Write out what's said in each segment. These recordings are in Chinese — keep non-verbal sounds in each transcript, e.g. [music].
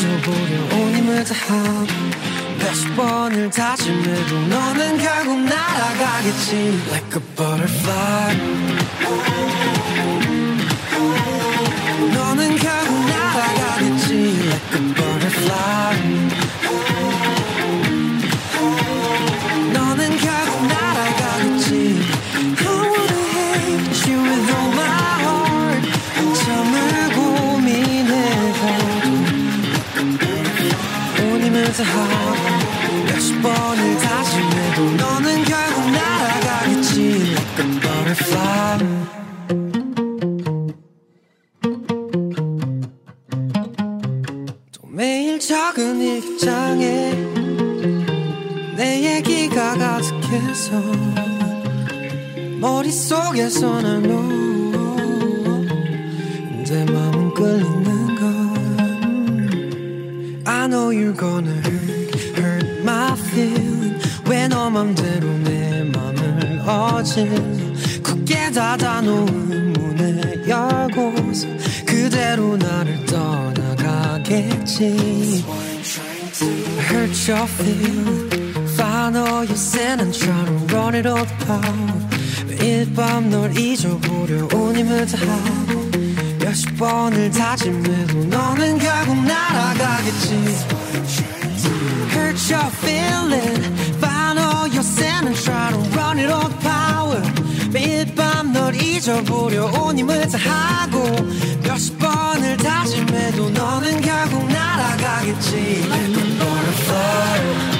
잊어보려. 온 힘을 다하고 몇십 번을 다짐해도 너는 결국 날아가겠지. Like a butterfly 머릿속에서 날내 마음은 끌리는 걸 I know you're gonna hurt, hurt my feeling 왜너 맘대로 내 맘을 어질러 굳게 닫아놓은 문을 열고서 그대로 나를 떠나가겠지 Hurt your feeling Final you send and try to run it all apart 매일 밤 널 잊어보려 온 힘을 다하고 몇십 번을 다짐해도 너는 결국 날아가겠지. Hurt your feeling Final you send and try to run it all power. 매일 밤 널 잊어보려 온 힘을 다하고 몇십 번을 다짐해도 너는 결국 날아가겠지. Like a butterfly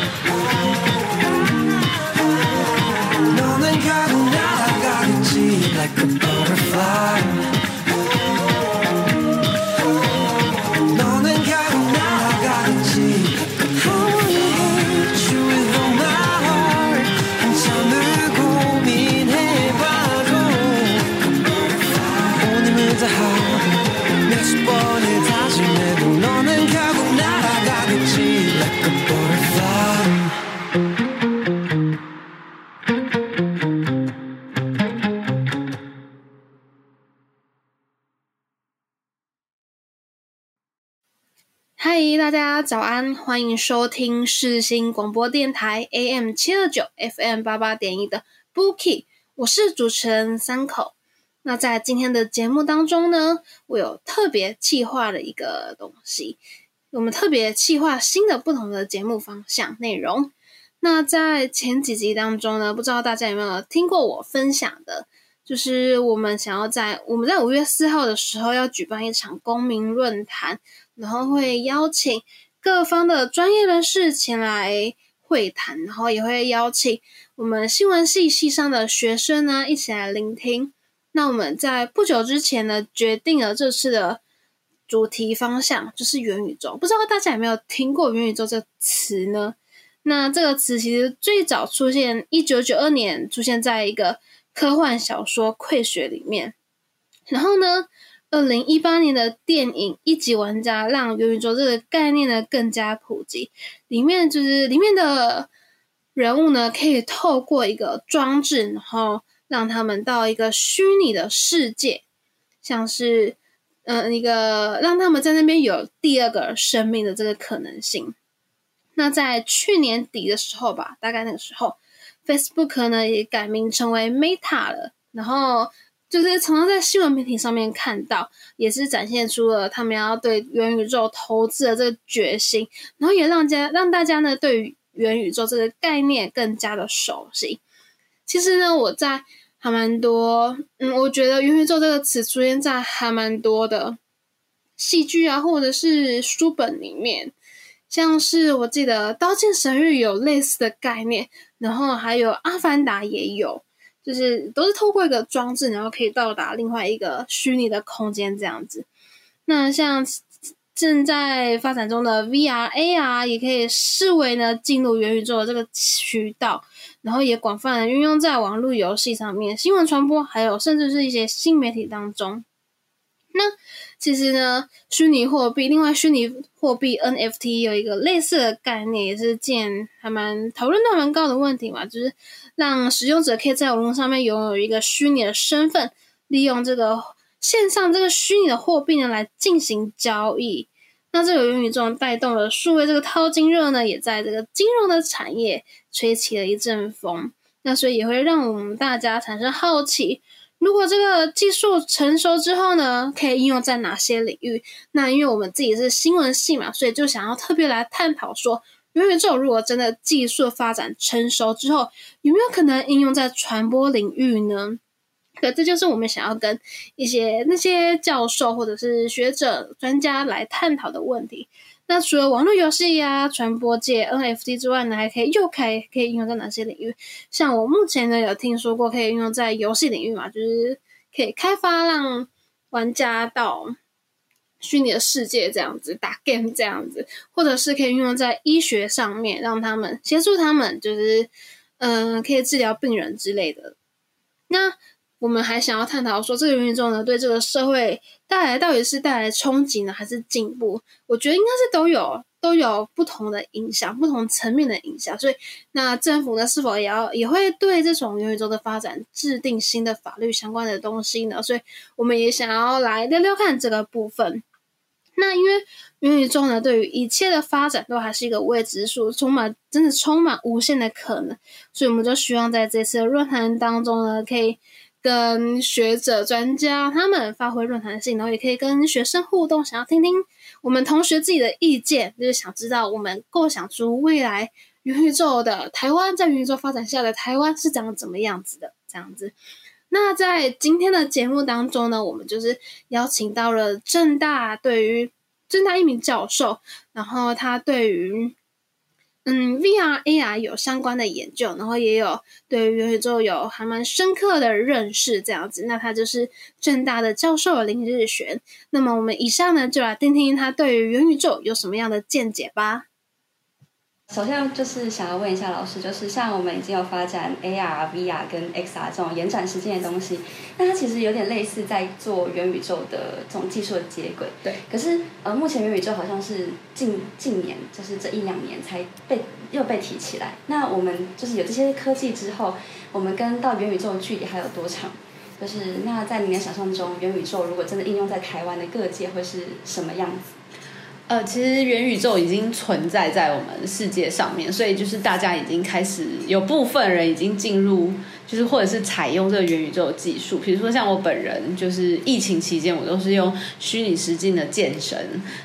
早安，欢迎收听世新广播电台 AM 七二九 FM 八八点一的 Bookie，我是主持人三口。那在今天的节目当中呢，我有特别企划了一个东西，我们特别企划新的不同的节目方向内容。那在前几集当中呢，不知道大家有没有听过我分享的，就是我们想要在我们在五月四号的时候要举办一场公民论坛，然后会邀请各方的专业人士前来会谈，然后也会邀请我们新闻系系上的学生呢一起来聆听。那我们在不久之前呢，决定了这次的主题方向就是元宇宙。不知道大家有没有听过元宇宙这个词呢？那这个词其实最早出现，一九九二年出现在一个科幻小说《溃血》里面。然后呢，二零一八年的电影《一级玩家》让元宇宙这个概念呢更加普及。里面就是里面的人物呢，可以透过一个装置，然后让他们到一个虚拟的世界，像是嗯一个让他们在那边有第二个生命的这个可能性。那在去年底的时候吧，大概那个时候，Facebook 呢也改名成为 Meta 了，然后。就是常常在新闻媒体上面看到，也是展现出了他们要对元宇宙投资的这个决心，然后也让家让大家呢对于元宇宙这个概念更加的熟悉。其实呢，我在还蛮多，嗯，我觉得元宇宙这个词出现在还蛮多的戏剧啊，或者是书本里面，像是我记得《刀剑神域》有类似的概念，然后还有《阿凡达》也有。就是都是透过一个装置，然后可以到达另外一个虚拟的空间这样子。那像正在发展中的 VR、AR 也可以视为呢进入元宇宙的这个渠道，然后也广泛的运用在网络游戏上面、新闻传播，还有甚至是一些新媒体当中。那其实呢，虚拟货币，另外虚拟货币 NFT 有一个类似的概念，也是件还蛮讨论度蛮高的问题嘛，就是让使用者可以在网络上面拥有一个虚拟的身份，利用这个线上这个虚拟的货币呢来进行交易。那这个元宇宙带动了数位这个淘金热呢，也在这个金融的产业吹起了一阵风。那所以也会让我们大家产生好奇。如果这个技术成熟之后呢，可以应用在哪些领域？那因为我们自己是新闻系嘛，所以就想要特别来探讨说，元宇宙如果真的技术发展成熟之后，有没有可能应用在传播领域呢？可这就是我们想要跟一些那些教授或者是学者、专家来探讨的问题。那除了网络游戏呀、传播界 NFT 之外呢，还可以又可以可以应用在哪些领域？像我目前呢有听说过可以应用在游戏领域嘛，就是可以开发让玩家到虚拟的世界这样子打 game 这样子，或者是可以应用在医学上面，让他们协助他们就是嗯可以治疗病人之类的。那我们还想要探讨说，这个元宇宙呢，对这个社会带来到底是带来冲击呢，还是进步？我觉得应该是都有，都有不同的影响，不同层面的影响。所以，那政府呢，是否也要也会对这种元宇宙的发展制定新的法律相关的东西呢？所以，我们也想要来聊聊看这个部分。那因为元宇宙呢，对于一切的发展都还是一个未知数，充满真的充满无限的可能。所以，我们就希望在这次的论坛当中呢，可以。跟学者、专家他们发挥论坛性，然后也可以跟学生互动，想要听听我们同学自己的意见，就是想知道我们构想出未来元宇宙的台湾，在元宇宙发展下的台湾是长怎么样子的这样子。那在今天的节目当中呢，我们就是邀请到了正大对于正大一名教授，然后他对于。嗯，VR、AR 有相关的研究，然后也有对元宇宙有还蛮深刻的认识，这样子。那他就是正大的教授林日玄。那么我们以上呢，就来听听他对于元宇宙有什么样的见解吧。首先就是想要问一下老师，就是像我们已经有发展 AR、VR 跟 XR 这种延展时间的东西，那它其实有点类似在做元宇宙的这种技术的接轨。对。可是呃，目前元宇宙好像是近近年，就是这一两年才被又被提起来。那我们就是有这些科技之后，我们跟到元宇宙的距离还有多长？就是那在您的想象中，元宇宙如果真的应用在台湾的各界，会是什么样子？呃，其实元宇宙已经存在在我们世界上面，所以就是大家已经开始有部分人已经进入，就是或者是采用这个元宇宙技术。比如说像我本人，就是疫情期间我都是用虚拟实境的健身，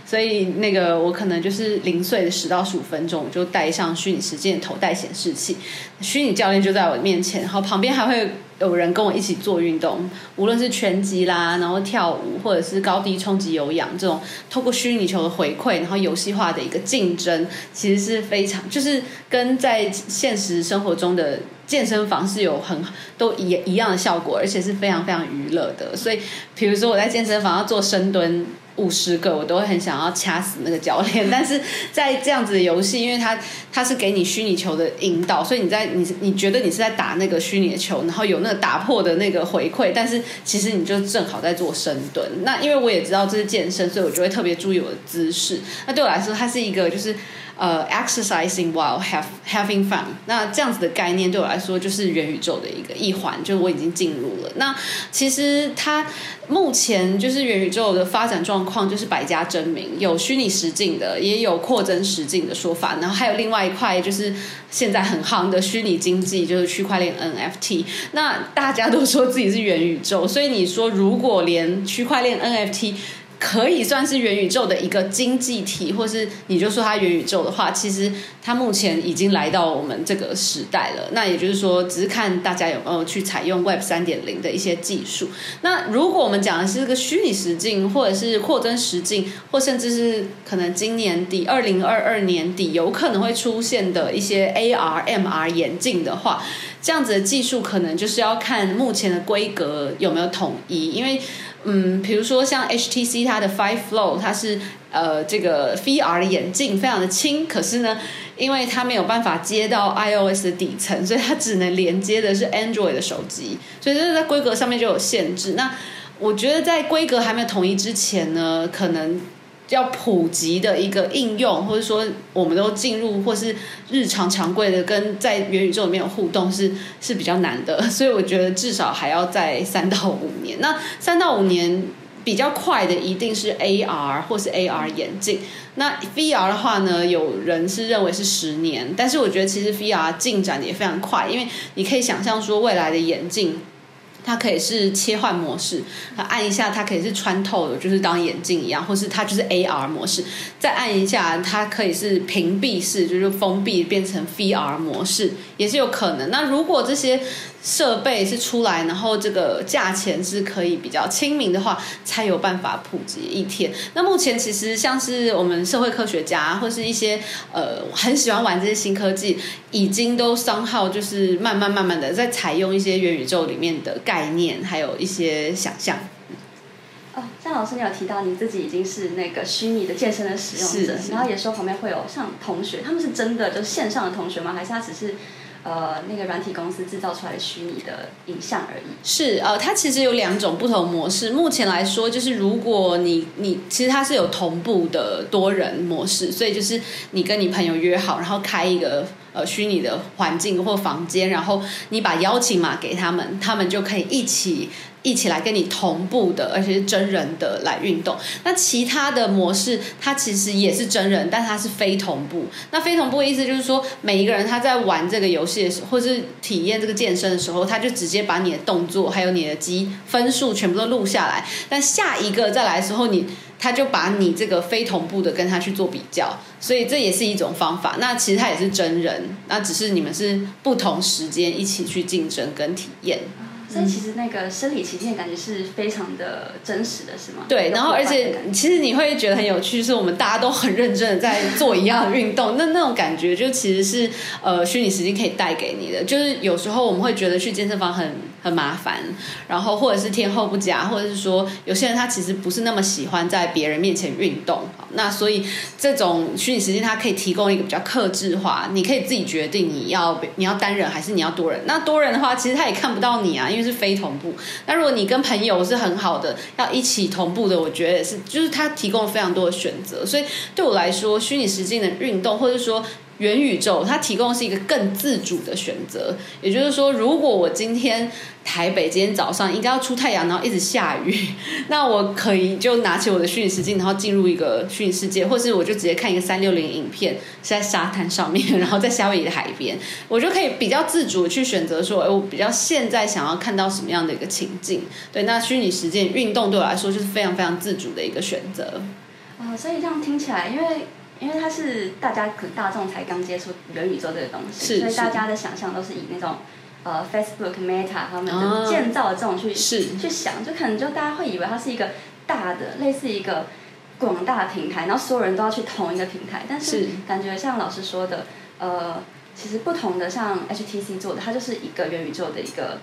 所以那个我可能就是零碎的十到十五分钟，我就带上虚拟实境的头戴显示器，虚拟教练就在我面前，然后旁边还会。有人跟我一起做运动，无论是拳击啦，然后跳舞，或者是高低冲击有氧这种，透过虚拟球的回馈，然后游戏化的一个竞争，其实是非常，就是跟在现实生活中的健身房是有很都一一样的效果，而且是非常非常娱乐的。所以，比如说我在健身房要做深蹲。五十个，我都会很想要掐死那个教练。[laughs] 但是在这样子的游戏，因为它它是给你虚拟球的引导，所以你在你你觉得你是在打那个虚拟的球，然后有那个打破的那个回馈，但是其实你就正好在做深蹲。那因为我也知道这是健身，所以我就会特别注意我的姿势。那对我来说，它是一个就是。呃，exercising while have having fun，那这样子的概念对我来说就是元宇宙的一个一环，就我已经进入了。那其实它目前就是元宇宙的发展状况就是百家争鸣，有虚拟实境的，也有扩增实境的说法，然后还有另外一块就是现在很夯的虚拟经济，就是区块链 NFT。那大家都说自己是元宇宙，所以你说如果连区块链 NFT 可以算是元宇宙的一个经济体，或是你就说它元宇宙的话，其实它目前已经来到我们这个时代了。那也就是说，只是看大家有没有去采用 Web 三点零的一些技术。那如果我们讲的是这个虚拟实境，或者是扩增实境，或甚至是可能今年底二零二二年底有可能会出现的一些 AR、MR 眼镜的话，这样子的技术可能就是要看目前的规格有没有统一，因为。嗯，比如说像 HTC 它的 Five Flow，它是呃这个 VR 的眼镜非常的轻，可是呢，因为它没有办法接到 iOS 的底层，所以它只能连接的是 Android 的手机，所以这是在规格上面就有限制。那我觉得在规格还没有统一之前呢，可能。要普及的一个应用，或者说我们都进入或是日常常规的跟在元宇宙里面有互动是是比较难的，[laughs] 所以我觉得至少还要在三到五年。那三到五年比较快的一定是 AR 或是 AR 眼镜。那 VR 的话呢，有人是认为是十年，但是我觉得其实 VR 进展也非常快，因为你可以想象说未来的眼镜。它可以是切换模式，它按一下，它可以是穿透的，就是当眼镜一样，或是它就是 AR 模式。再按一下，它可以是屏蔽式，就是封闭变成 VR 模式，也是有可能。那如果这些设备是出来，然后这个价钱是可以比较亲民的话，才有办法普及一天。那目前其实像是我们社会科学家或是一些呃很喜欢玩这些新科技，已经都商号就是慢慢慢慢的在采用一些元宇宙里面的概念，还有一些想象。哦，像老师你有提到你自己已经是那个虚拟的健身的使用者，然后也说旁边会有像同学，他们是真的就是线上的同学吗？还是他只是？呃，那个软体公司制造出来的虚拟的影像而已。是，呃，它其实有两种不同模式。目前来说，就是如果你你其实它是有同步的多人模式，所以就是你跟你朋友约好，然后开一个呃虚拟的环境或房间，然后你把邀请码给他们，他们就可以一起。一起来跟你同步的，而且是真人的来运动。那其他的模式，它其实也是真人，但它是非同步。那非同步的意思就是说，每一个人他在玩这个游戏的时候，或是体验这个健身的时候，他就直接把你的动作还有你的积分数全部都录下来。但下一个再来的时候，你他就把你这个非同步的跟他去做比较，所以这也是一种方法。那其实他也是真人，那只是你们是不同时间一起去竞争跟体验。所以其实那个生理期间感觉是非常的真实的，是吗？对，然后而且其实你会觉得很有趣，是我们大家都很认真的在做一样的运动，那那种感觉就其实是呃虚拟时间可以带给你的。就是有时候我们会觉得去健身房很很麻烦，然后或者是天后不佳，或者是说有些人他其实不是那么喜欢在别人面前运动。那所以这种虚拟时间它可以提供一个比较克制化，你可以自己决定你要你要单人还是你要多人。那多人的话，其实他也看不到你啊，因为是非同步。那如果你跟朋友是很好的，要一起同步的，我觉得也是，就是它提供了非常多的选择。所以对我来说，虚拟实境的运动，或者说。元宇宙它提供的是一个更自主的选择，也就是说，如果我今天台北今天早上应该要出太阳，然后一直下雨，[laughs] 那我可以就拿起我的虚拟实境，然后进入一个虚拟世界，或是我就直接看一个三六零影片，是在沙滩上面，[laughs] 然后在夏威夷的海边，我就可以比较自主去选择说，哎，我比较现在想要看到什么样的一个情境。对，那虚拟实境运动对我来说就是非常非常自主的一个选择。哦，所以这样听起来，因为。因为它是大家可能大众才刚接触元宇宙这个东西，所以大家的想象都是以那种呃 Facebook、Meta 他们的建造的这种去去想，就可能就大家会以为它是一个大的类似一个广大的平台，然后所有人都要去同一个平台。但是感觉像老师说的，呃，其实不同的像 HTC 做的，它就是一个元宇宙的一个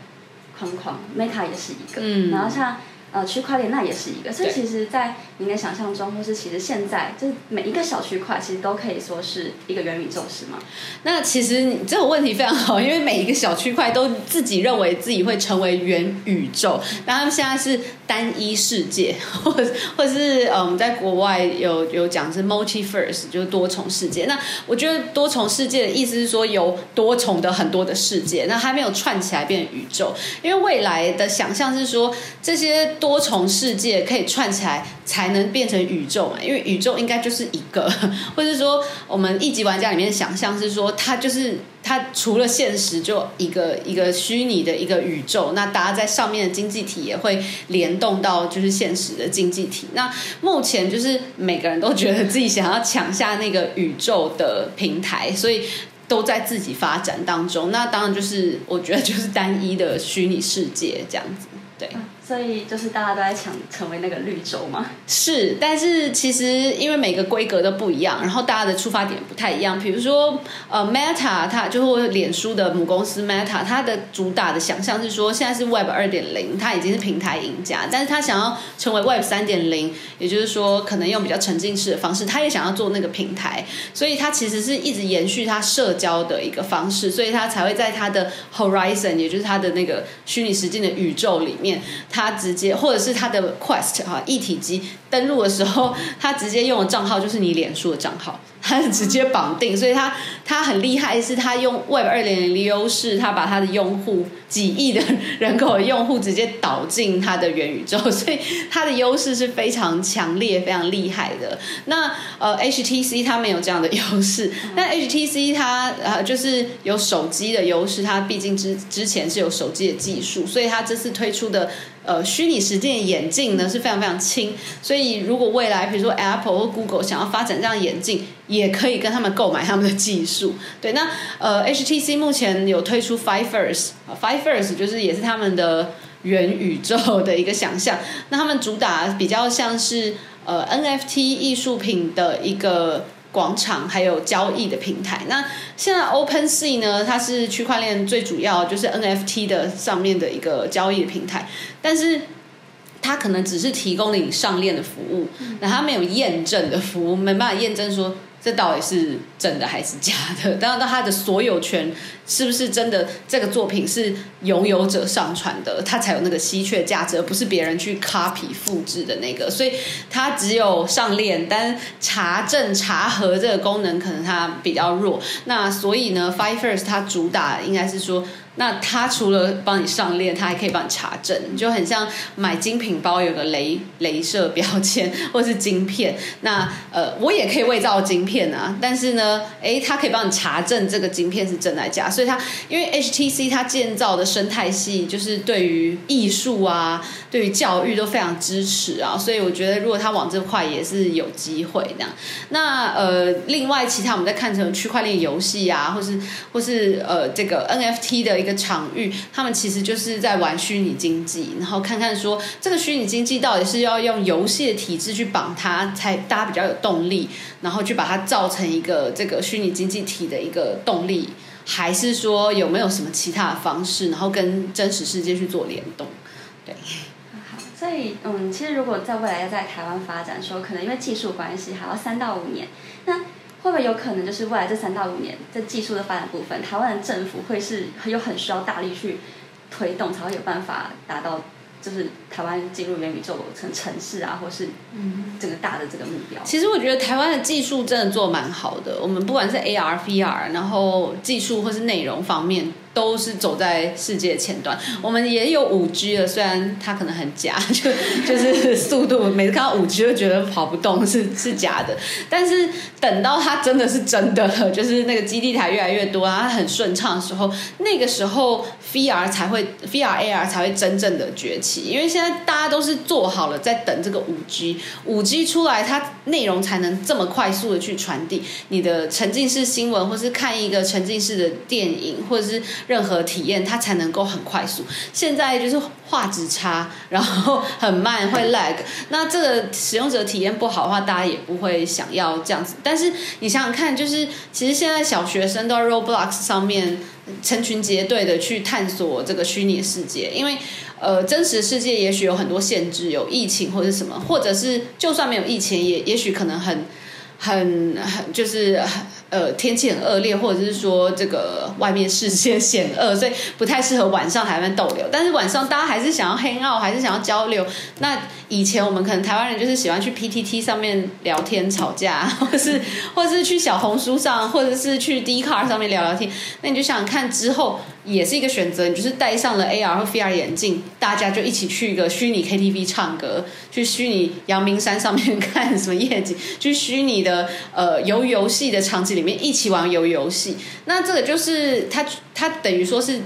框框，Meta 也是一个，然后像。呃区块链，那也是一个。所以其实，在您的想象中，或是其实现在，就是每一个小区块，其实都可以说是一个元宇宙，是吗？那其实你这个问题非常好，因为每一个小区块都自己认为自己会成为元宇宙，但他们现在是单一世界，[laughs] 或或是呃我们在国外有有讲是 multiverse，就是多重世界。那我觉得多重世界的意思是说有多重的很多的世界，那还没有串起来变成宇宙。因为未来的想象是说这些多重世界可以串起来才能变成宇宙嘛，因为宇宙应该就是一个，[laughs] 或者说我们一级玩家里面想象是说它就是。它除了现实就一个一个虚拟的一个宇宙，那大家在上面的经济体也会联动到就是现实的经济体。那目前就是每个人都觉得自己想要抢下那个宇宙的平台，所以都在自己发展当中。那当然就是我觉得就是单一的虚拟世界这样子，对。所以就是大家都在抢成为那个绿洲嘛。是，但是其实因为每个规格都不一样，然后大家的出发点不太一样。比如说，呃，Meta 它就是脸书的母公司 Meta，它的主打的想象是说，现在是 Web 二点零，它已经是平台赢家，但是它想要成为 Web 三点零，也就是说，可能用比较沉浸式的方式，它也想要做那个平台，所以它其实是一直延续它社交的一个方式，所以它才会在它的 Horizon，也就是它的那个虚拟实境的宇宙里面。他直接或者是他的 Quest 哈一体机登录的时候，他直接用的账号就是你脸书的账号，它是直接绑定，所以它它很厉害，是它用 Web 二点零的优势，它把它的用户几亿的人口的用户直接导进它的元宇宙，所以它的优势是非常强烈、非常厉害的。那呃 HTC 它没有这样的优势，但 HTC 它呃就是有手机的优势，它毕竟之之前是有手机的技术，所以它这次推出的。呃，虚拟实践眼镜呢是非常非常轻，所以如果未来比如说 Apple 或 Google 想要发展这样眼镜，也可以跟他们购买他们的技术。对，那呃 HTC 目前有推出 Five First，Five First 就是也是他们的元宇宙的一个想象。那他们主打比较像是呃 NFT 艺术品的一个。广场还有交易的平台，那现在 OpenSea 呢，它是区块链最主要就是 NFT 的上面的一个交易的平台，但是它可能只是提供了你上链的服务，那它没有验证的服务，没办法验证说这到底是真的还是假的，当然，它的所有权是不是真的这个作品是拥有者上传的，它才有那个稀缺价值，而不是别人去 copy 复制的那个，所以它只有上链，但查证查核这个功能可能它比较弱。那所以呢，Five First 它主打应该是说。那它除了帮你上链，它还可以帮你查证，就很像买精品包有个镭镭射标签或是晶片。那呃，我也可以伪造晶片啊，但是呢，诶，它可以帮你查证这个晶片是真还假。所以它因为 HTC 它建造的生态系就是对于艺术啊、对于教育都非常支持啊，所以我觉得如果它往这块也是有机会这样。那呃，另外其他我们在看成区块链游戏啊，或是或是呃这个 NFT 的。一个场域，他们其实就是在玩虚拟经济，然后看看说这个虚拟经济到底是要用游戏的体制去绑它，才大家比较有动力，然后去把它造成一个这个虚拟经济体的一个动力，还是说有没有什么其他的方式，然后跟真实世界去做联动？对。好，所以嗯，其实如果在未来要在台湾发展的时候，可能因为技术关系，还要三到五年。那会不会有可能就是未来这三到五年在技术的发展部分，台湾的政府会是有很需要大力去推动，才会有办法达到，就是台湾进入元宇宙城城市啊，或是嗯整个大的这个目标。其实我觉得台湾的技术真的做蛮好的，我们不管是 AR、VR，然后技术或是内容方面。都是走在世界前端，我们也有五 G 了，虽然它可能很假，[laughs] 就就是速度，每次看到五 G 就觉得跑不动，是是假的。但是等到它真的是真的了，就是那个基地台越来越多，然后它很顺畅的时候，那个时候 VR 才会 VR AR 才会真正的崛起。因为现在大家都是做好了在等这个五 G，五 G 出来，它内容才能这么快速的去传递。你的沉浸式新闻，或是看一个沉浸式的电影，或者是任何体验，它才能够很快速。现在就是画质差，然后很慢，会 lag。那这个使用者体验不好的话，大家也不会想要这样子。但是你想想看，就是其实现在小学生都在 Roblox 上面成群结队的去探索这个虚拟世界，因为呃，真实世界也许有很多限制，有疫情或者什么，或者是就算没有疫情，也也许可能很很很就是呃天气很恶劣，或者是说这个外面世界险恶，所以不太适合晚上台湾逗留。但是晚上大家还是想要 hang out，还是想要交流。那以前我们可能台湾人就是喜欢去 PTT 上面聊天吵架，[laughs] 或是或是去小红书上，或者是去 d c a r 上面聊聊天。那你就想看，之后也是一个选择，你就是戴上了 AR 和 VR 眼镜，大家就一起去一个虚拟 KTV 唱歌，去虚拟阳明山上面 [laughs] 看什么夜景，去虚拟的呃游游戏的场景里里面一起玩游游戏。那这个就是它它等于说是。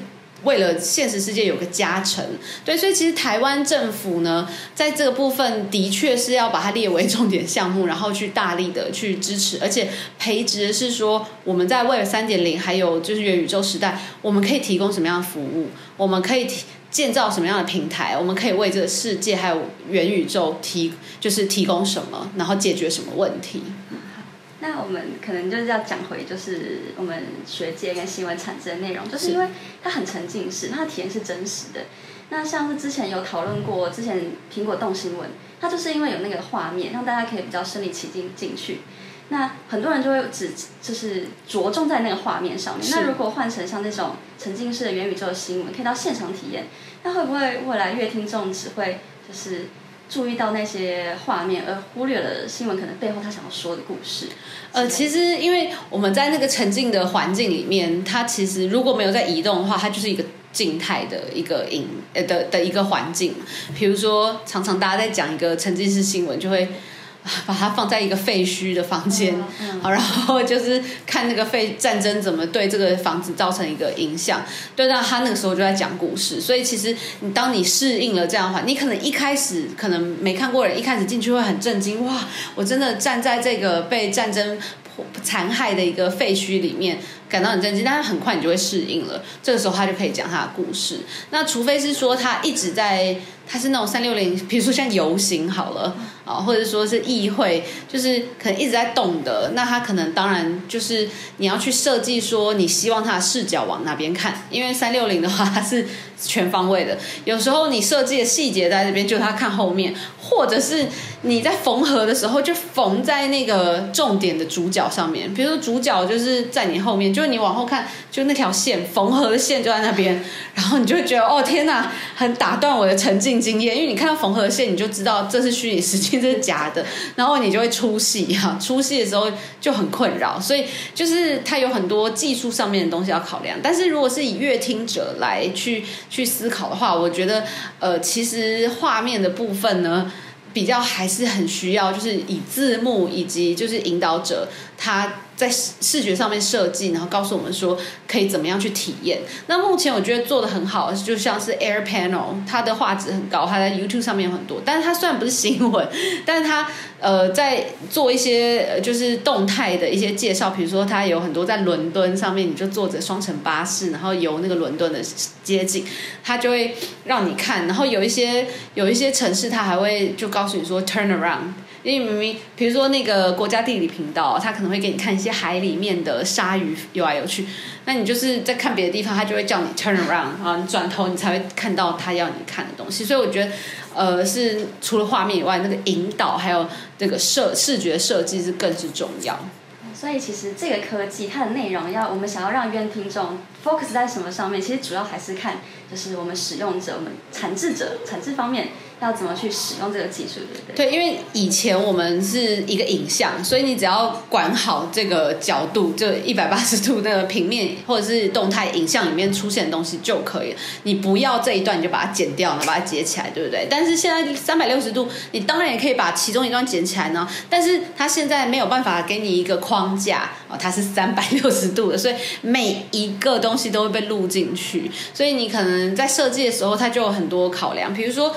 为了现实世界有个加成，对，所以其实台湾政府呢，在这个部分的确是要把它列为重点项目，然后去大力的去支持，而且培植是说我们在为了三点零，还有就是元宇宙时代，我们可以提供什么样的服务，我们可以提建造什么样的平台，我们可以为这个世界还有元宇宙提就是提供什么，然后解决什么问题。那我们可能就是要讲回，就是我们学界跟新闻产生的内容，就是因为它很沉浸式，它的体验是真实的。那像是之前有讨论过，之前苹果动新闻，它就是因为有那个画面，让大家可以比较身临其境进去。那很多人就会只就是着重在那个画面上面。那如果换成像那种沉浸式的元宇宙的新闻，可以到现场体验，那会不会未来乐听众只会就是？注意到那些画面，而忽略了新闻可能背后他想要说的故事。呃，其实因为我们在那个沉浸的环境里面，它其实如果没有在移动的话，它就是一个静态的一个影呃的的一个环境。比如说，常常大家在讲一个沉浸式新闻，就会。[laughs] 把它放在一个废墟的房间，好，然后就是看那个废战争怎么对这个房子造成一个影响。对，那他那个时候就在讲故事，所以其实你当你适应了这样的话，你可能一开始可能没看过人，一开始进去会很震惊，哇，我真的站在这个被战争残害的一个废墟里面。感到很震惊，但是很快你就会适应了。这个时候他就可以讲他的故事。那除非是说他一直在，他是那种三六零，比如说像游行好了啊，或者说是议会，就是可能一直在动的。那他可能当然就是你要去设计说，你希望他的视角往哪边看，因为三六零的话它是全方位的。有时候你设计的细节在这边，就他看后面，或者是你在缝合的时候就缝在那个重点的主角上面。比如说主角就是在你后面。就是你往后看，就那条线缝合的线就在那边，然后你就会觉得哦天哪，很打断我的沉浸经验。因为你看到缝合线，你就知道这是虚拟世界，这是假的，然后你就会出戏哈。出戏的时候就很困扰，所以就是它有很多技术上面的东西要考量。但是如果是以乐听者来去去思考的话，我觉得呃，其实画面的部分呢，比较还是很需要，就是以字幕以及就是引导者他。在视觉上面设计，然后告诉我们说可以怎么样去体验。那目前我觉得做的很好，就像是 Air Panel，它的画质很高，它在 YouTube 上面有很多。但是它虽然不是新闻，但是它呃在做一些就是动态的一些介绍，比如说它有很多在伦敦上面，你就坐着双层巴士，然后游那个伦敦的街景，它就会让你看。然后有一些有一些城市，它还会就告诉你说 Turn around。因为明明，比如说那个国家地理频道，他可能会给你看一些海里面的鲨鱼游来游去，那你就是在看别的地方，他就会叫你 turn around 啊，你转头你才会看到他要你看的东西。所以我觉得，呃，是除了画面以外，那个引导还有这个设视觉设计是更是重要。所以其实这个科技它的内容要我们想要让冤听众 focus 在什么上面，其实主要还是看就是我们使用者、我们产制者、产制方面。要怎么去使用这个技术，对不对？对，因为以前我们是一个影像，所以你只要管好这个角度，就一百八十度那个平面或者是动态影像里面出现的东西就可以了。你不要这一段，你就把它剪掉，然后把它截起来，对不对？但是现在三百六十度，你当然也可以把其中一段剪起来呢。但是它现在没有办法给你一个框架哦，它是三百六十度的，所以每一个东西都会被录进去。所以你可能在设计的时候，它就有很多考量，比如说。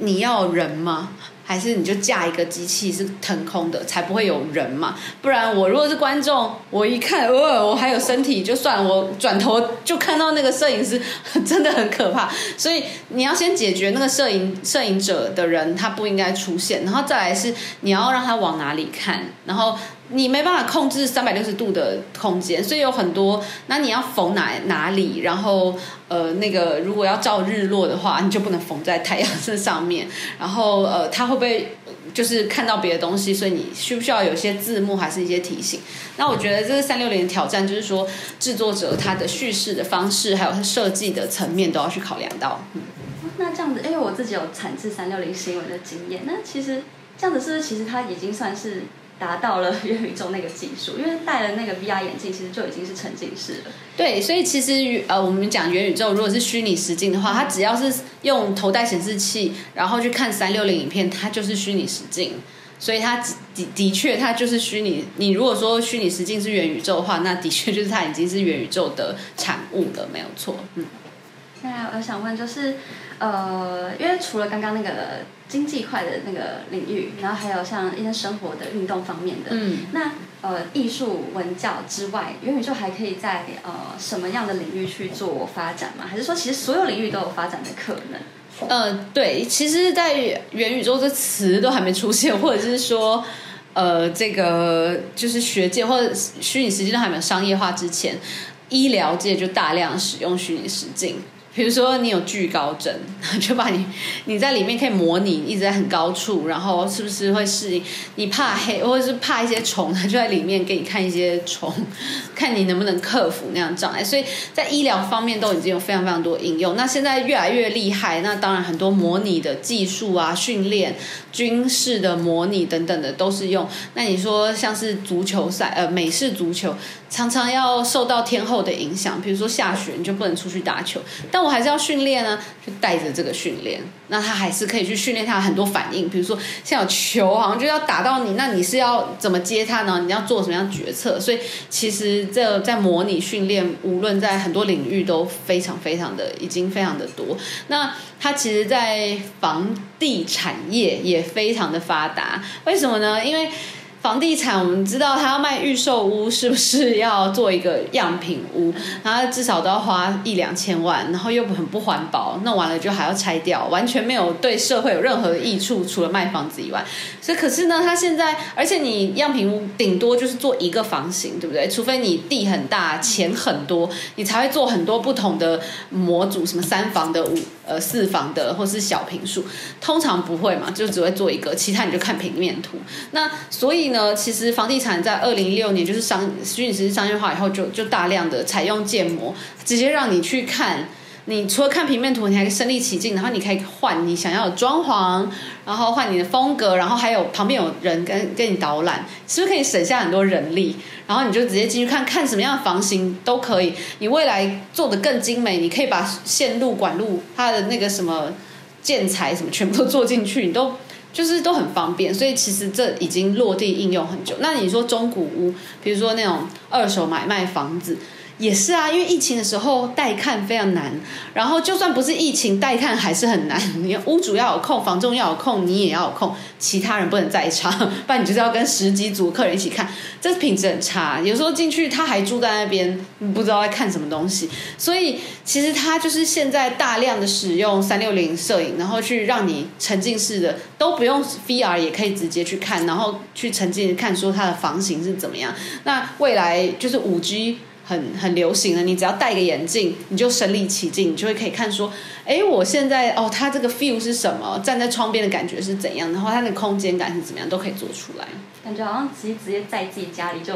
你要人吗？还是你就架一个机器是腾空的，才不会有人嘛？不然我如果是观众，我一看，呃，我还有身体，就算我转头就看到那个摄影师，[laughs] 真的很可怕。所以你要先解决那个摄影摄影者的人，他不应该出现，然后再来是你要让他往哪里看，然后。你没办法控制三百六十度的空间，所以有很多，那你要缝哪哪里？然后呃，那个如果要照日落的话，你就不能缝在太阳这上面。然后呃，它会不会就是看到别的东西？所以你需不需要有些字幕，还是一些提醒？那我觉得这是三六零的挑战，就是说制作者他的叙事的方式，还有他设计的层面都要去考量到。嗯，那这样子，因为我自己有产制三六零新闻的经验，那其实这样子是不是其实它已经算是？达到了元宇宙那个技术，因为戴了那个 VR 眼镜，其实就已经是沉浸式了。对，所以其实呃，我们讲元宇宙，如果是虚拟实境的话，它只要是用头戴显示器，然后去看三六零影片，它就是虚拟实境。所以它的的确，它就是虚拟。你如果说虚拟实境是元宇宙的话，那的确就是它已经是元宇宙的产物了，没有错。嗯。那我想问就是，呃，因为除了刚刚那个。经济块的那个领域，然后还有像一些生活的运动方面的，嗯，那呃艺术文教之外，元宇宙还可以在呃什么样的领域去做发展吗？还是说其实所有领域都有发展的可能？呃，对，其实，在元宇宙这词都还没出现，或者是说，呃，这个就是学界或者虚拟实境都还没有商业化之前，医疗界就大量使用虚拟实境。比如说你有惧高症，[laughs] 就把你你在里面可以模拟一直在很高处，然后是不是会适应？你怕黑或者是怕一些虫，就在里面给你看一些虫，[laughs] 看你能不能克服那样障碍。所以在医疗方面都已经有非常非常多应用。那现在越来越厉害，那当然很多模拟的技术啊、训练、军事的模拟等等的都是用。那你说像是足球赛，呃，美式足球。常常要受到天候的影响，比如说下雪，你就不能出去打球。但我还是要训练呢，就带着这个训练，那他还是可以去训练他很多反应。比如说像有球，好像就要打到你，那你是要怎么接他呢？你要做什么样决策？所以其实这在模拟训练，无论在很多领域都非常非常的，已经非常的多。那它其实，在房地产业也非常的发达。为什么呢？因为房地产，我们知道他要卖预售屋，是不是要做一个样品屋？然后至少都要花一两千万，然后又很不环保，弄完了就还要拆掉，完全没有对社会有任何的益处，除了卖房子以外。所以，可是呢，他现在，而且你样品屋顶多就是做一个房型，对不对？除非你地很大，钱很多，你才会做很多不同的模组，什么三房的、五呃四房的，或是小平数，通常不会嘛，就只会做一个，其他你就看平面图。那所以。呢，其实房地产在二零一六年就是商虚拟实际商业化以后，就就大量的采用建模，直接让你去看。你除了看平面图，你还身临其境，然后你可以换你想要的装潢，然后换你的风格，然后还有旁边有人跟跟你导览，是不是可以省下很多人力？然后你就直接进去看看什么样的房型都可以。你未来做的更精美，你可以把线路管路它的那个什么建材什么全部都做进去，你都。就是都很方便，所以其实这已经落地应用很久。那你说中古屋，比如说那种二手买卖房子。也是啊，因为疫情的时候带看非常难，然后就算不是疫情带看还是很难。你屋主要有空，房仲要有空，你也要有空，其他人不能在场，不然你就是要跟十几组客人一起看，这品质很差。有时候进去他还住在那边，不知道在看什么东西。所以其实他就是现在大量的使用三六零摄影，然后去让你沉浸式的都不用 VR 也可以直接去看，然后去沉浸看说它的房型是怎么样。那未来就是五 G。很很流行的，你只要戴个眼镜，你就身临其境，你就会可以看说，哎，我现在哦，他这个 feel 是什么？站在窗边的感觉是怎样？然后他的空间感是怎么样？都可以做出来。感觉好像直接直接在自己家里就。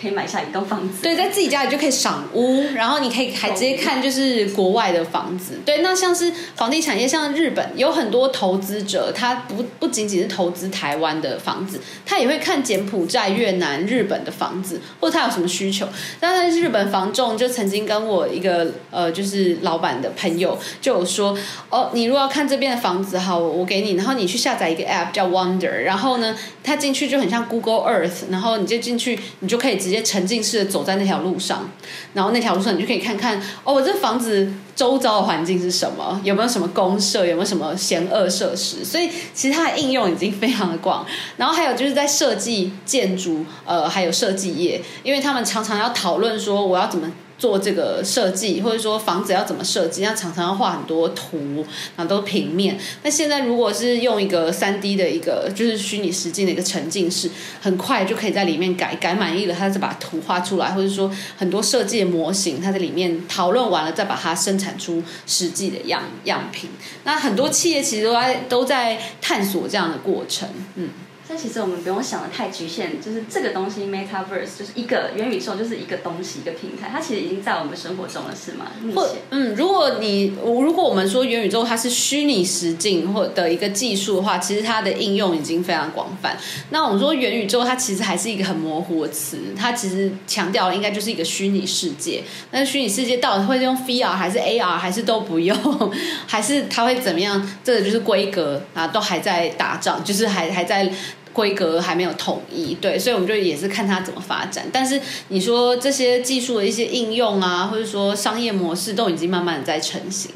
可以买下一栋房子，对，在自己家里就可以赏屋，然后你可以还直接看就是国外的房子。对，那像是房地产业，像日本有很多投资者，他不不仅仅是投资台湾的房子，他也会看柬埔寨、越南、日本的房子，或者他有什么需求。但是日本房仲就曾经跟我一个呃，就是老板的朋友就有说，哦，你如果要看这边的房子，好，我给你，然后你去下载一个 app 叫 Wonder，然后呢，他进去就很像 Google Earth，然后你就进去，你就可以直。直接沉浸式的走在那条路上，然后那条路上你就可以看看哦，我这房子周遭的环境是什么，有没有什么公社，有没有什么闲恶设施，所以其实它的应用已经非常的广。然后还有就是在设计建筑，呃，还有设计业，因为他们常常要讨论说我要怎么。做这个设计，或者说房子要怎么设计，要常常要画很多图，然后都平面。那现在如果是用一个三 D 的一个，就是虚拟实境的一个沉浸式，很快就可以在里面改改满意了，他再把图画出来，或者说很多设计的模型，他在里面讨论完了，再把它生产出实际的样样品。那很多企业其实都在都在探索这样的过程，嗯。但其实我们不用想的太局限，就是这个东西 metaverse 就是一个元宇宙，就是一个东西一个平台，它其实已经在我们生活中了，是吗？目前，嗯，如果你如果我们说元宇宙它是虚拟实境或的一个技术的话，其实它的应用已经非常广泛。那我们说元宇宙它其实还是一个很模糊的词，它其实强调应该就是一个虚拟世界。那虚拟世界到底会用 VR 还是 AR 还是都不用，[laughs] 还是它会怎么样？这个就是规格啊，都还在打仗，就是还还在。规格还没有统一，对，所以我们就也是看它怎么发展。但是你说这些技术的一些应用啊，或者说商业模式，都已经慢慢在成型。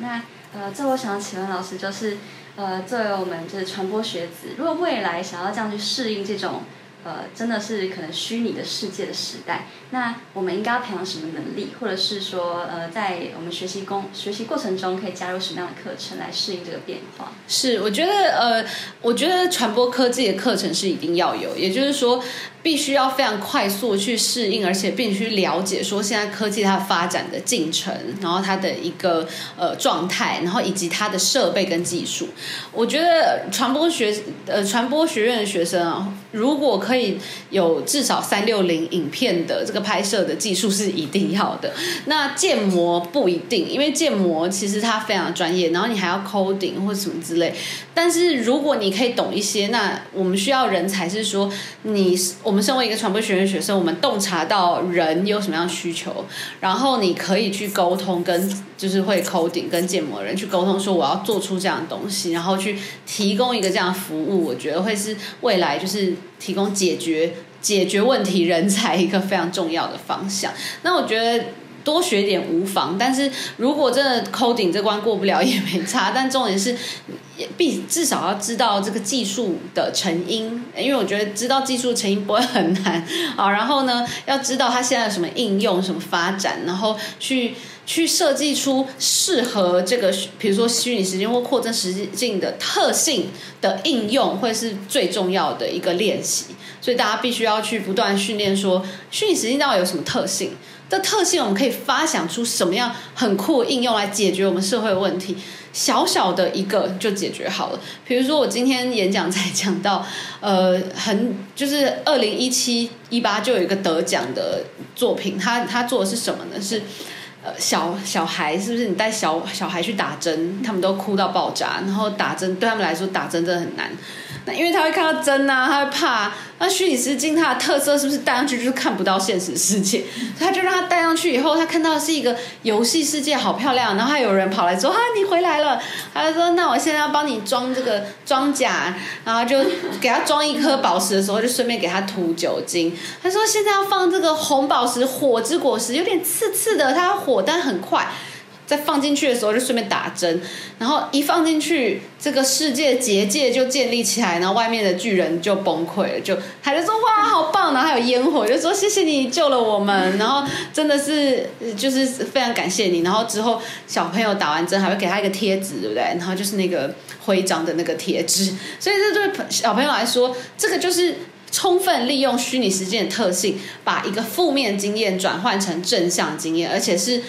那呃，这我想请问老师，就是呃，作为我们就是传播学子，如果未来想要这样去适应这种。呃，真的是可能虚拟的世界的时代，那我们应该要培养什么能力，或者是说，呃，在我们学习工学习过程中可以加入什么样的课程来适应这个变化？是，我觉得，呃，我觉得传播科技的课程是一定要有，也就是说。必须要非常快速去适应，而且必须了解说现在科技它发展的进程，然后它的一个呃状态，然后以及它的设备跟技术。我觉得传播学呃传播学院的学生啊，如果可以有至少三六零影片的这个拍摄的技术是一定要的。那建模不一定，因为建模其实它非常专业，然后你还要 coding 或什么之类。但是如果你可以懂一些，那我们需要人才是说你。我们身为一个传播学院学生，我们洞察到人有什么样需求，然后你可以去沟通，跟就是会 coding 跟建模人去沟通，说我要做出这样的东西，然后去提供一个这样的服务，我觉得会是未来就是提供解决解决问题人才一个非常重要的方向。那我觉得。多学点无妨，但是如果真的 coding 这关过不了也没差。但重点是，必至少要知道这个技术的成因，因为我觉得知道技术成因不会很难啊。然后呢，要知道它现在有什么应用、什么发展，然后去去设计出适合这个，比如说虚拟实境或扩增实境的特性的应用，会是最重要的一个练习。所以大家必须要去不断训练，说虚拟实境到底有什么特性。的特性，我们可以发想出什么样很酷的应用来解决我们社会问题？小小的一个就解决好了。比如说，我今天演讲才讲到，[laughs] 呃，很就是二零一七一八就有一个得奖的作品，他他做的是什么呢？是呃小小孩，是不是你带小小孩去打针，他们都哭到爆炸，然后打针对他们来说打针真的很难。因为他会看到针啊，他会怕。那虚拟实境它的特色是不是戴上去就是看不到现实世界？[laughs] 他就让他戴上去以后，他看到的是一个游戏世界，好漂亮。然后还有人跑来说：“啊，你回来了。”他就说：“那我现在要帮你装这个装甲。”然后就给他装一颗宝石的时候，就顺便给他涂酒精。他说：“现在要放这个红宝石，火之果实，有点刺刺的，它火但很快。”在放进去的时候就顺便打针，然后一放进去，这个世界结界就建立起来，然后外面的巨人就崩溃了，就他就说哇好棒，然后还有烟火，就说谢谢你救了我们，[laughs] 然后真的是就是非常感谢你，然后之后小朋友打完针还会给他一个贴纸，对不对？然后就是那个徽章的那个贴纸，所以这对小朋友来说，这个就是充分利用虚拟实践的特性，把一个负面经验转换成正向经验，而且是。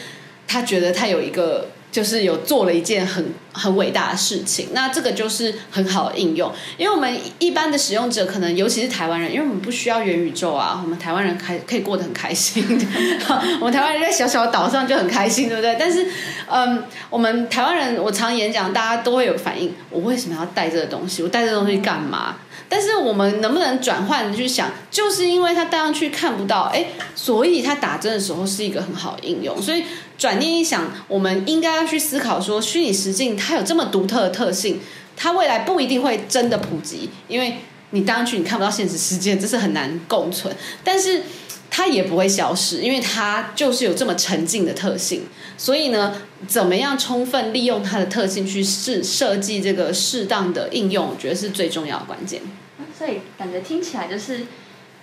他觉得他有一个，就是有做了一件很很伟大的事情，那这个就是很好的应用。因为我们一般的使用者，可能尤其是台湾人，因为我们不需要元宇宙啊，我们台湾人开可以过得很开心。我们台湾人在小小的岛上就很开心，对不对？但是，嗯，我们台湾人，我常演讲，大家都会有反应：我为什么要带这个东西？我带这个东西干嘛？但是我们能不能转换去想，就是因为他戴上去看不到，哎，所以他打针的时候是一个很好的应用。所以转念一想，我们应该要去思考说，虚拟实境它有这么独特的特性，它未来不一定会真的普及，因为你当去你看不到现实世界，这是很难共存。但是它也不会消失，因为它就是有这么沉浸的特性。所以呢，怎么样充分利用它的特性去设设计这个适当的应用，我觉得是最重要的关键。所以感觉听起来就是，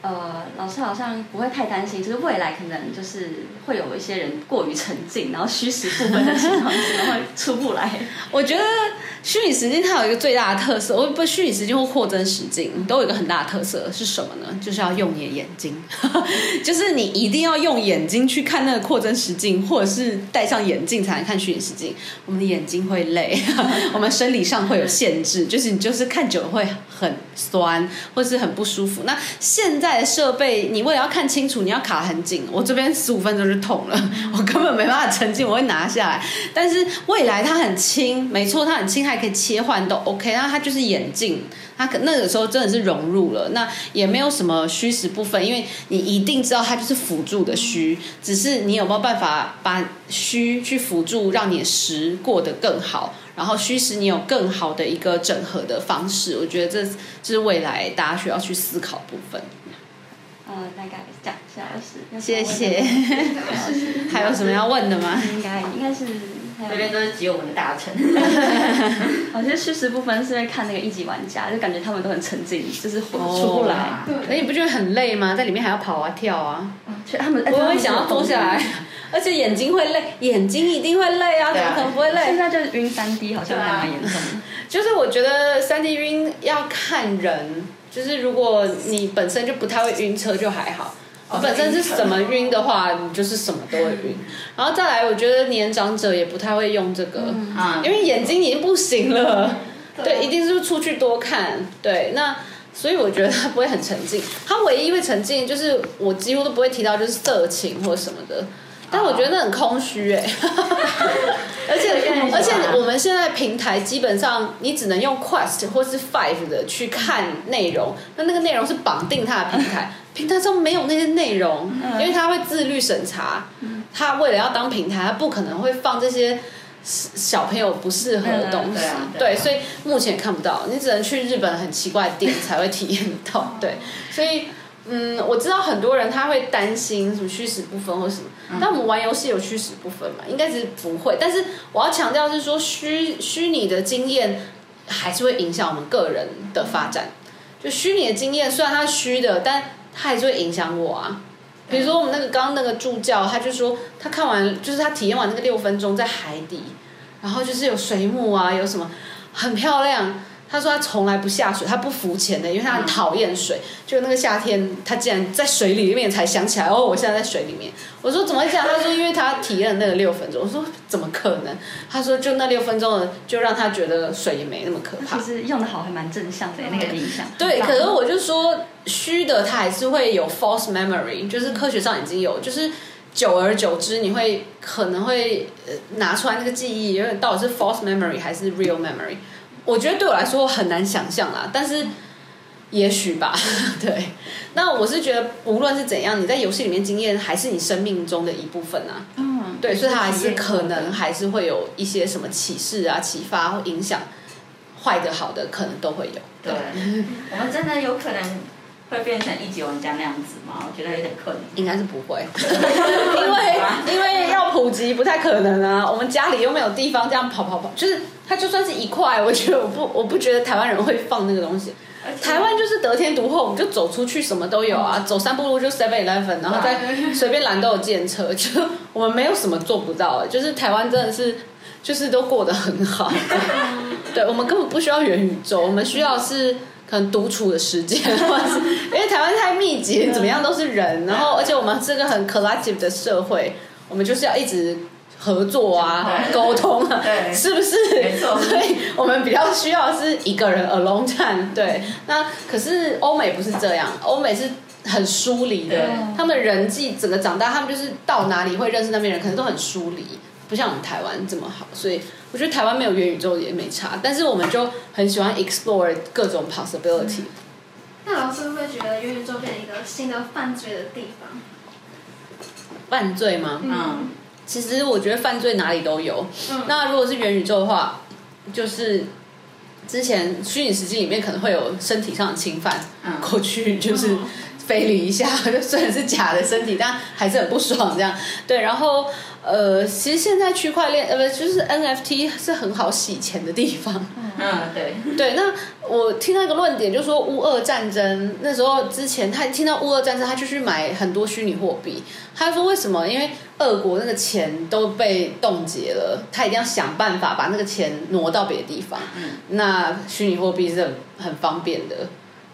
呃，老师好像不会太担心，就是未来可能就是会有一些人过于沉浸，然后虚实部分的情况可能会出不来。[laughs] 我觉得虚拟实境它有一个最大的特色，我不虚拟实境或扩增实境都有一个很大的特色是什么呢？就是要用你的眼睛，[laughs] 就是你一定要用眼睛去看那个扩增实境，或者是戴上眼镜才能看虚拟实境。我们的眼睛会累，[laughs] 我们生理上会有限制，就是你就是看久了会很酸，或是很不舒服。那现在的设备，你为了要看清楚，你要卡很紧，我这边十五分钟就痛了，我根本没办法沉浸，我会拿下来。但是未来它很轻，没错，它很轻，还可以切换都 OK。那它就是眼镜，它可那个时候真的是融入了，那也没有什么虚实部分，因为你一定知道它就是辅助的虚，只是你有没有办法把虚去辅助，让你的实过得更好。然后虚实你有更好的一个整合的方式，我觉得这这是未来大家需要去思考部分。呃，大概讲一下是。谢谢。[laughs] 还有什么要问的吗？应该应该是还有这边都是只有我们的大成。[laughs] 好像虚实部分是在看那个一级玩家，就感觉他们都很沉浸，就是出不来。那你不觉得很累吗？在里面还要跑啊跳啊，所以他们我会想要坐下来，而且眼睛会累，眼睛一定会累啊，怎么可能不会累？现在就是晕三 D，好像还蛮严重的。[laughs] 就是我觉得三 D 晕要看人，就是如果你本身就不太会晕车就还好。我本身是怎么晕的话，你就是什么都会晕。然后再来，我觉得年长者也不太会用这个，嗯因为眼睛已经不行了。[laughs] 对，一定是出去多看。对，那所以我觉得他不会很沉浸。他唯一会沉浸，就是我几乎都不会提到就是色情或什么的。但我觉得那很空虚哎、[laughs] 而且而且我们现在平台基本上你只能用 Quest 或是 Five 的去看内容，那那个内容是绑定它的平台，平台上没有那些内容，因为它会自律审查，它为了要当平台，它不可能会放这些小朋友不适合的东西对啊，对，所以目前看不到，你只能去日本很奇怪的店才会体验到，对，所以。嗯，我知道很多人他会担心什么虚实不分或什么，但我们玩游戏有虚实不分嘛？应该是不会。但是我要强调是说虚虚拟的经验还是会影响我们个人的发展。就虚拟的经验虽然它是虚的，但它还是会影响我啊。比如说我们那个刚刚那个助教，他就说他看完就是他体验完那个六分钟在海底，然后就是有水母啊，有什么很漂亮。他说他从来不下水，他不浮潜的，因为他很讨厌水。就那个夏天，他竟然在水里面才想起来，哦，我现在在水里面。我说怎么会这样？他说因为他体验了那个六分钟。我说怎么可能？他说就那六分钟的，就让他觉得水也没那么可怕其。实用的好还蛮正向的那个影响。对，可是我就说虚的，它还是会有 false memory，就是科学上已经有，就是久而久之，你会可能会呃拿出来那个记忆，有点到底是 false memory 还是 real memory？我觉得对我来说很难想象啦，但是也许吧，[laughs] 对。那我是觉得无论是怎样，你在游戏里面经验还是你生命中的一部分啊。嗯，对，所以它还是可能还是会有一些什么启示啊、启发或影响，坏的、好的可能都会有。对，我们真的有可能会变成一级玩家那样子吗？我觉得有点困难。应该是不会，因为因为要普及不太可能啊。我们家里又没有地方这样跑跑跑，就是它就算是一块，我觉得我不我不觉得台湾人会放那个东西。台湾就是得天独厚，我们就走出去什么都有啊，走三步路就 Seven Eleven，然后再随便拦都有建车，就我们没有什么做不到的，就是台湾真的是就是都过得很好。[laughs] 对，我们根本不需要元宇宙，我们需要是可能独处的时间，[laughs] 或者是因为台湾太密集，怎么样都是人，然后而且我们是个很 collective 的社会，我们就是要一直合作啊、对沟通啊，对是不是？没错 [laughs] 所以我们比较需要的是一个人 alone time。对，那可是欧美不是这样，欧美是。很疏离的对，他们人际整个长大，他们就是到哪里会认识那边人，可能都很疏离，不像我们台湾这么好。所以我觉得台湾没有元宇宙也没差，但是我们就很喜欢 explore 各种 possibility。那老师会不会觉得元宇宙变成一个新的犯罪的地方？犯罪吗？嗯，其实我觉得犯罪哪里都有。嗯那如果是元宇宙的话，就是之前虚拟实境里面可能会有身体上的侵犯，嗯过去就是非礼一下，[laughs] 就虽然是假的身体，但还是很不爽这样。对，然后呃，其实现在区块链呃不就是 NFT 是很好洗钱的地方。嗯，对，对，那我听到一个论点，就是说乌俄战争那时候之前，他听到乌俄战争，他就去买很多虚拟货币。他说为什么？因为俄国那个钱都被冻结了，他一定要想办法把那个钱挪到别的地方。嗯，那虚拟货币是很很方便的，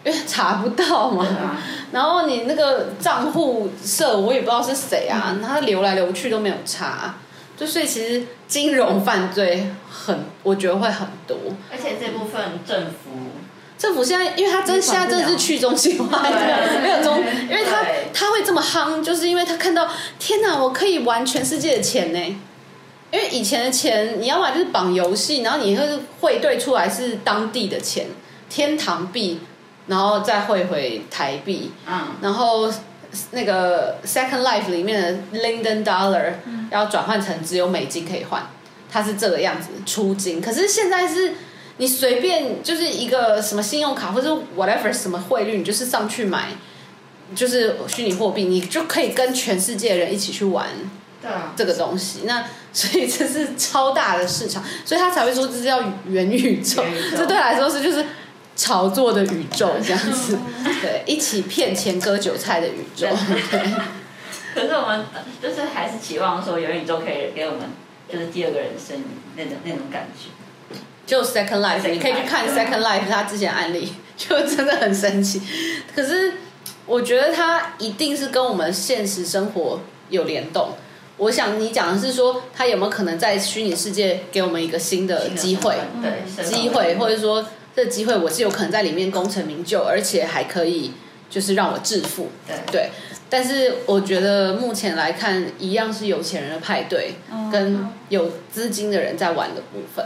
因为查不到嘛。啊然后你那个账户设，我也不知道是谁啊，他流来流去都没有查，就所以其实金融犯罪很，我觉得会很多。而且这部分政府政府现在，因为他真现在真的是去中心化，对没有中，因为他对他会这么夯，就是因为他看到天哪，我可以玩全世界的钱呢。因为以前的钱，你要么就是绑游戏，然后你会汇兑出来是当地的钱，天堂币，然后再汇回台币，嗯，然后那个 Second Life 里面的 Linden Dollar 要转换成只有美金可以换，它是这个样子出金。可是现在是你随便就是一个什么信用卡或者 whatever 什么汇率，你就是上去买，就是虚拟货币，你就可以跟全世界的人一起去玩这个东西。那所以这是超大的市场，所以他才会说这是叫元宇宙。元宇宙这对他来说是就是。炒作的宇宙这样子，对，一起骗钱割韭菜的宇宙，对。可是我们就是还是期望说元宇宙可以给我们就是第二个人生那种那种感觉。就 Second Life，你可以去看 Second Life 他之前案例，[laughs] 就真的很神奇。可是我觉得它一定是跟我们现实生活有联动。我想你讲的是说，他有没有可能在虚拟世界给我们一个新的机会？对，机会，或者说这个机会我是有可能在里面功成名就，而且还可以就是让我致富。对对，但是我觉得目前来看，一样是有钱人的派对，跟有资金的人在玩的部分。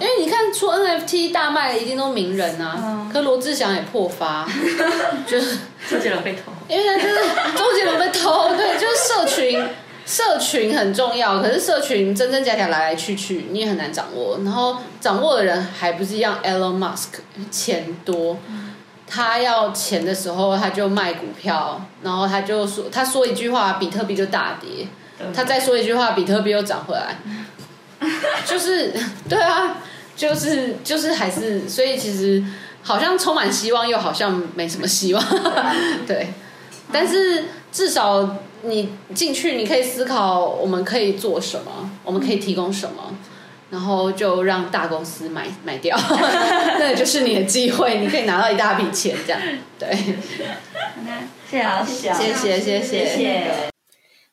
因为你看出 NFT 大卖的一定都名人啊，可罗志祥也破发，[laughs] 就是周杰伦被偷。因为就是周杰伦被偷，对，就是社群，社群很重要。可是社群真真假假来来去去，你也很难掌握。然后掌握的人还不是一样，Elon Musk 钱多，他要钱的时候他就卖股票，然后他就说他说一句话，比特币就大跌，他再说一句话，比特币又涨回来，[laughs] 就是对啊，就是就是还是，所以其实好像充满希望，又好像没什么希望，对。[laughs] 但是至少你进去，你可以思考我们可以做什么，我们可以提供什么，然后就让大公司买买掉，[laughs] 那就是你的机会，你可以拿到一大笔钱，这样对。谢谢老师，谢谢谢谢谢谢。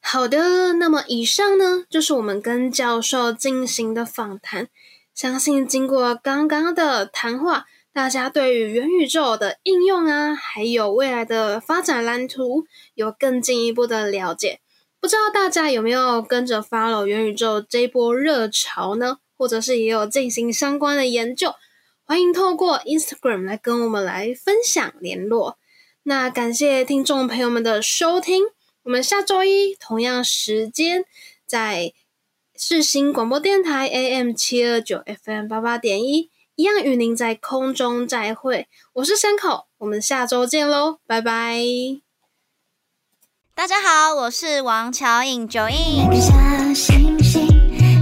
好的，那么以上呢就是我们跟教授进行的访谈。相信经过刚刚的谈话，大家对于元宇宙的应用啊，还有未来的发展蓝图，有更进一步的了解。不知道大家有没有跟着 follow 元宇宙这一波热潮呢？或者是也有进行相关的研究？欢迎透过 Instagram 来跟我们来分享联络。那感谢听众朋友们的收听。我们下周一同样时间在世新广播电台 AM 七二九 FM 八八点一，一样与您在空中再会。我是山口，我们下周见喽，拜拜。大家好，我是王乔颖九印。个小星星，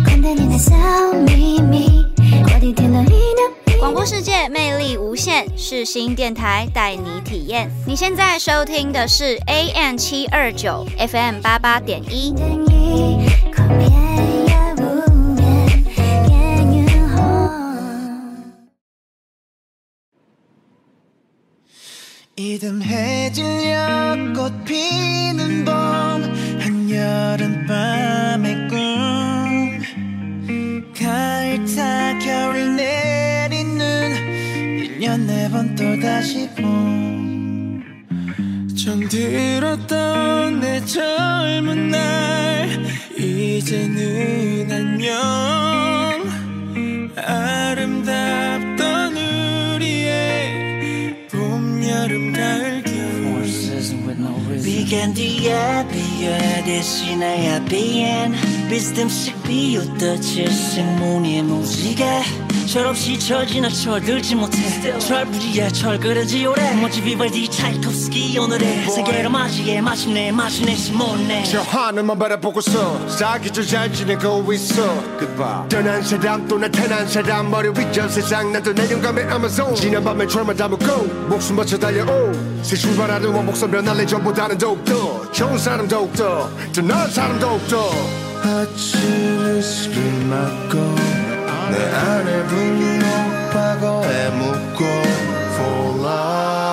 款待你的小秘密，我的天的力量。广播世界魅力无限，世新电台带你体验。你现在收听的是 AM 七二九 FM 八八点一。 이듬해질녘 꽃 피는 봄 한여름밤의 꿈. 가을 타 겨울 내리는 1년 네 번 또다시 봄. 정들었던 내 젊은 날 이제는 안녕. 아름답 여름, 가을, 겨울 Weekend 이야기야 대신에 야비엔 비스듬씩 비웃던 칠색 무늬의 무지개 철없이 철 지나 철들지 못해. 철부지에 철그러지 오래. 뭐지 비발디 차이콥스키 오늘의 세계를 맞이해 마침내 마침내 못내 저 하늘만 바라보고서 사기도 잘 지내고 있어. Goodbye. 떠난 사람 또 나타난 사람 머리 위저 세상 난또 내려감의 아마존 지난 밤에 철만 담고 목숨 바쳐 달려오. 새 출발하는 원목선 변할래 전보다는 더욱더 좋은 사람 더욱더 더 나은 사람 더욱더. 아침을 술을 맞고 내 안에 불린 오빠고에 묻고 For life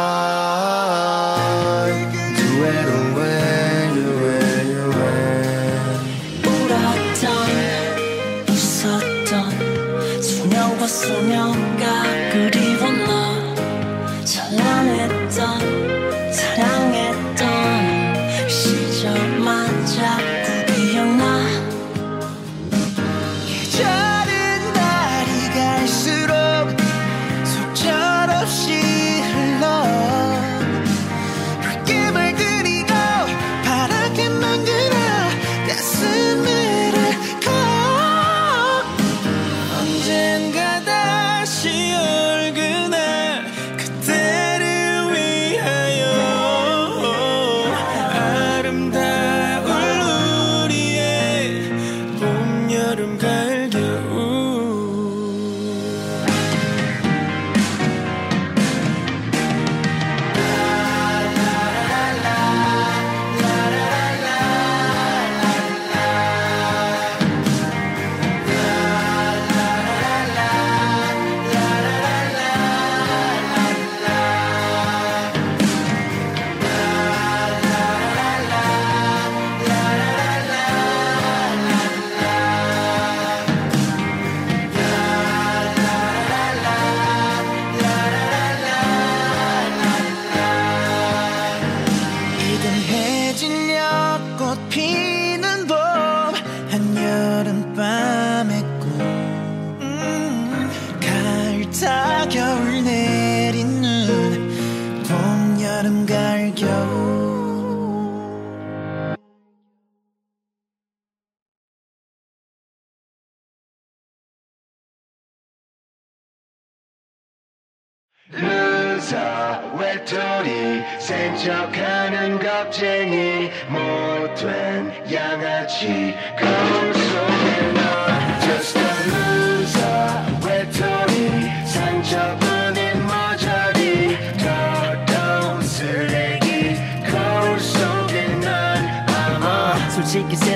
이 못된 양아치 거울 속에 넌 Just a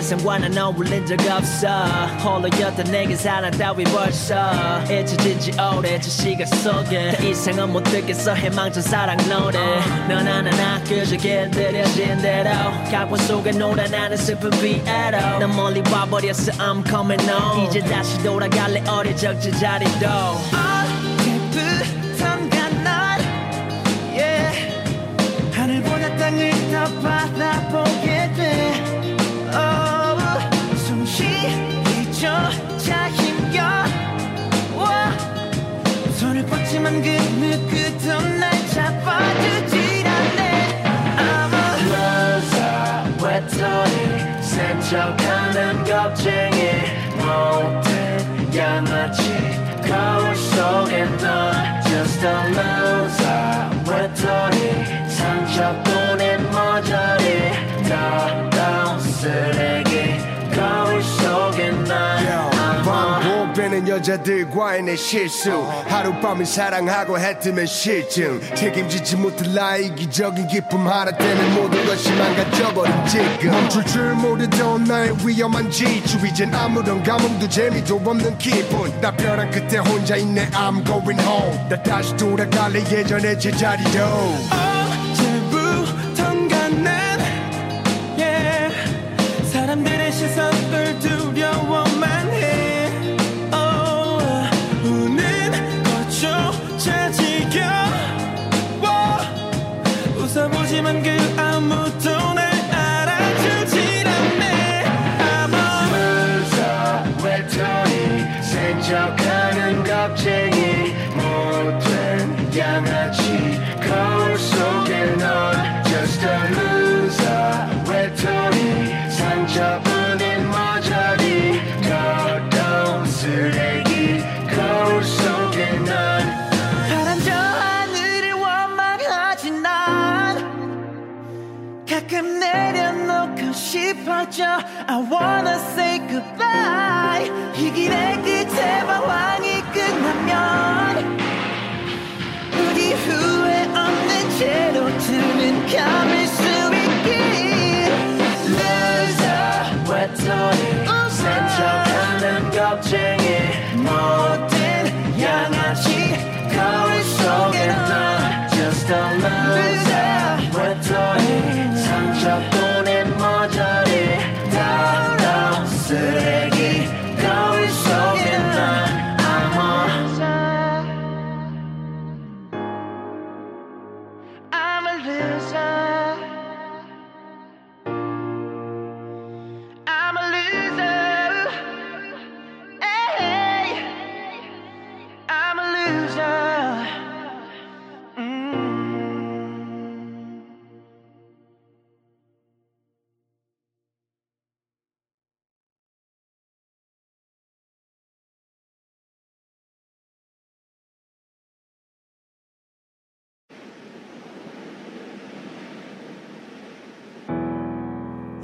세상과는 어울린 적 없어. 홀로였던 내게 사랑 따위 벌써. 잊혀진 지 오래 저 시간 속에. 더 이상은 못 듣겠어. 희망찬 사랑 노래. 넌 하나나 그저 길들여진 대로. 각본 속에 놀아나는 슬픈 비애로. 난 멀리 와버렸어. I'm coming home. 이제 다시 돌아갈래. 어릴 적 제자리도. 날. Yeah. 하늘보다 땅을 더 바라보게 외톨이 센 척하는 겁쟁이 못된 양아치 거울 속에 넌 Just a loser 외톨이 상처 여자들과의 내 실수. 하룻밤을 사랑하고 해뜨면 실증. 책임지지 못할 나의 이기적인 기쁨. 하나 때문에 모든 것이 망가져버린 지금. 멈출 줄 모르던 나의 위험한 지추 이젠 아무런 감흥도 재미도 없는 기분. 나 변한 그때 혼자 있네. I'm going home. 나 다시 돌아갈래. 예전의 제자리로. 언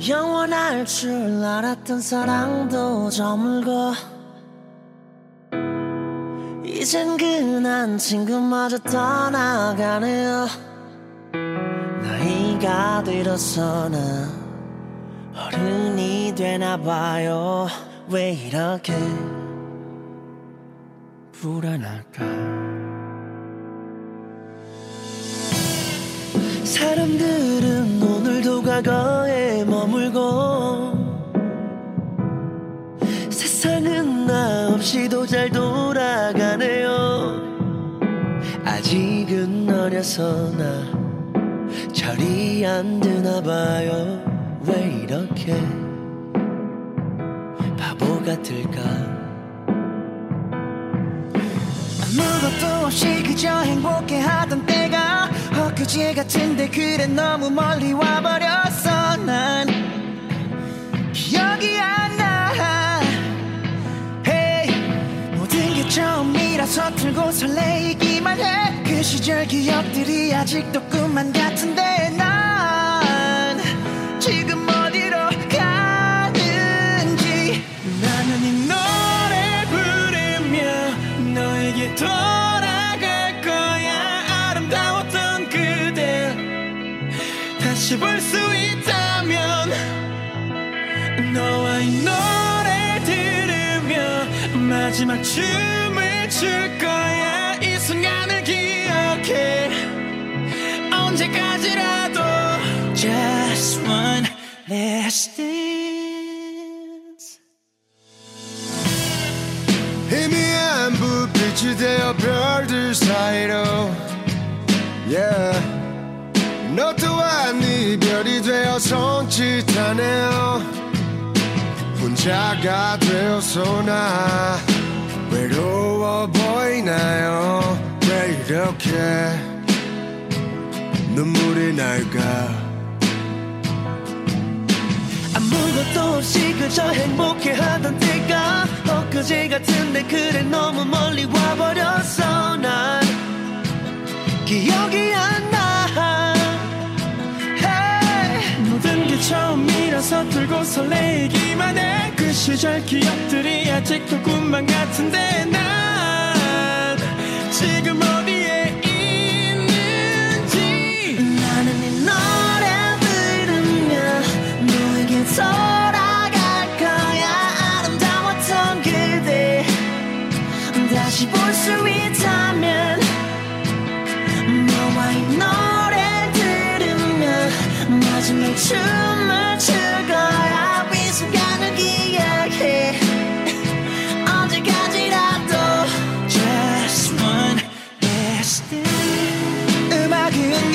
영원할 줄 알았던 사랑도 저물고 이젠 그난 친구마저 떠나가네요. 나이가 들어서 나 어른이 되나봐요. 왜 이렇게 불안할까? 사람들은 오늘도 과거 없이도 잘 돌아가네요. 아직은 어려서 나 절이 안 드나 봐요. 왜 이렇게 바보 같을까? 아무것도 없이 그저 행복해 하던 때가 엊그제 같은데 그래 너무 멀리 와버렸어. 난 기억이 안 처음이라서 틀고 설레이기만 해. 그 시절 기억들이 아직도 꿈만 같은데 난 지금 어디로 가는지. 나는 이 노래 부르며 너에게 돌아갈 거야. 아름다웠던 그대 다시 볼 수 있다면 너와 이 노래 마지막 춤을 출 거야. 이 순간을 기억해. 언제까지라도 Just one last dance. 희미한 불빛이 되어 별들 사이로. Yeah. 너 또한 이별이 되어 손짓하네요 혼자가 되어서 나 외로워 보이나요? 왜 이렇게 눈물이 날까? 아무것도 없이 그저 행복해하던 때가 엊그제 같은데 그래 너무 멀리 와버렸어 난. 기억이 안나 처음이라서 들고 설레이기만 해 그 시절 기억들이 아직도 꿈만 같은데 난 지금 어디에 있는지. 나는 이 노래 들으며 너에게 돌아갈 거야. 아름다웠던 그대 다시 볼 수 있다면 너와 이 노래 들으며 마지막 춤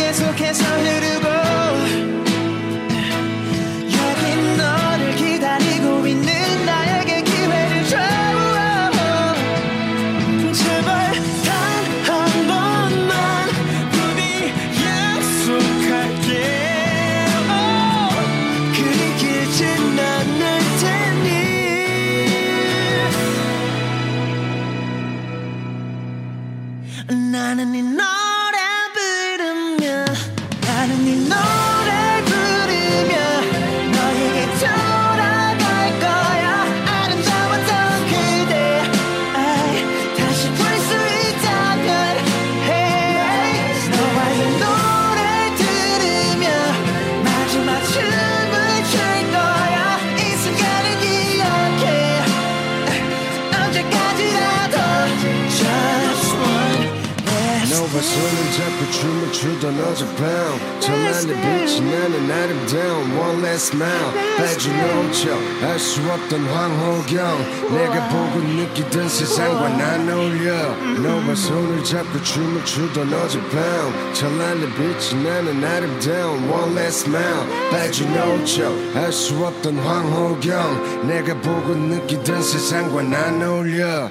계속해서 흐르 추던 어젯밤 찬란한 빛이 나는 아름다운 one last smile 빼주 놓쳐 알수 없던 황호경 내가 보고 느끼던 세상과 안 어울려 너와 손을 잡고 춤을 추던 어젯밤 찬란한 빛이 나는 아름다운 one last smile 빼주 놓쳐 알수 없던 황호경 내가 보고 느끼던 세상과 안 어울려